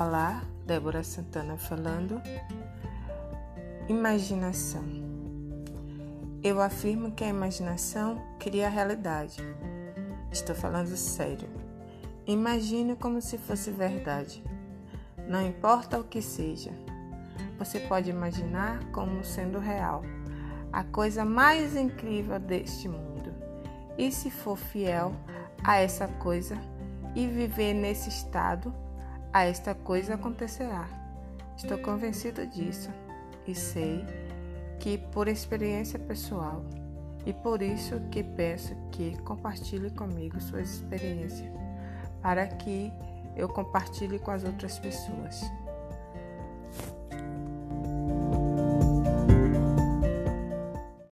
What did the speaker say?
Olá, Débora Santana falando. Imaginação. Eu afirmo que a imaginação cria a realidade. Estou falando sério. Imagine como se fosse verdade. Não importa o que seja. Você pode imaginar como sendo real, a coisa mais incrível deste mundo. E se for fiel a essa coisa e viver nesse estado, a esta coisa acontecerá. Estou convencido disso e sei que por experiência pessoal e por isso que peço que compartilhe comigo suas experiências para que eu compartilhe com as outras pessoas.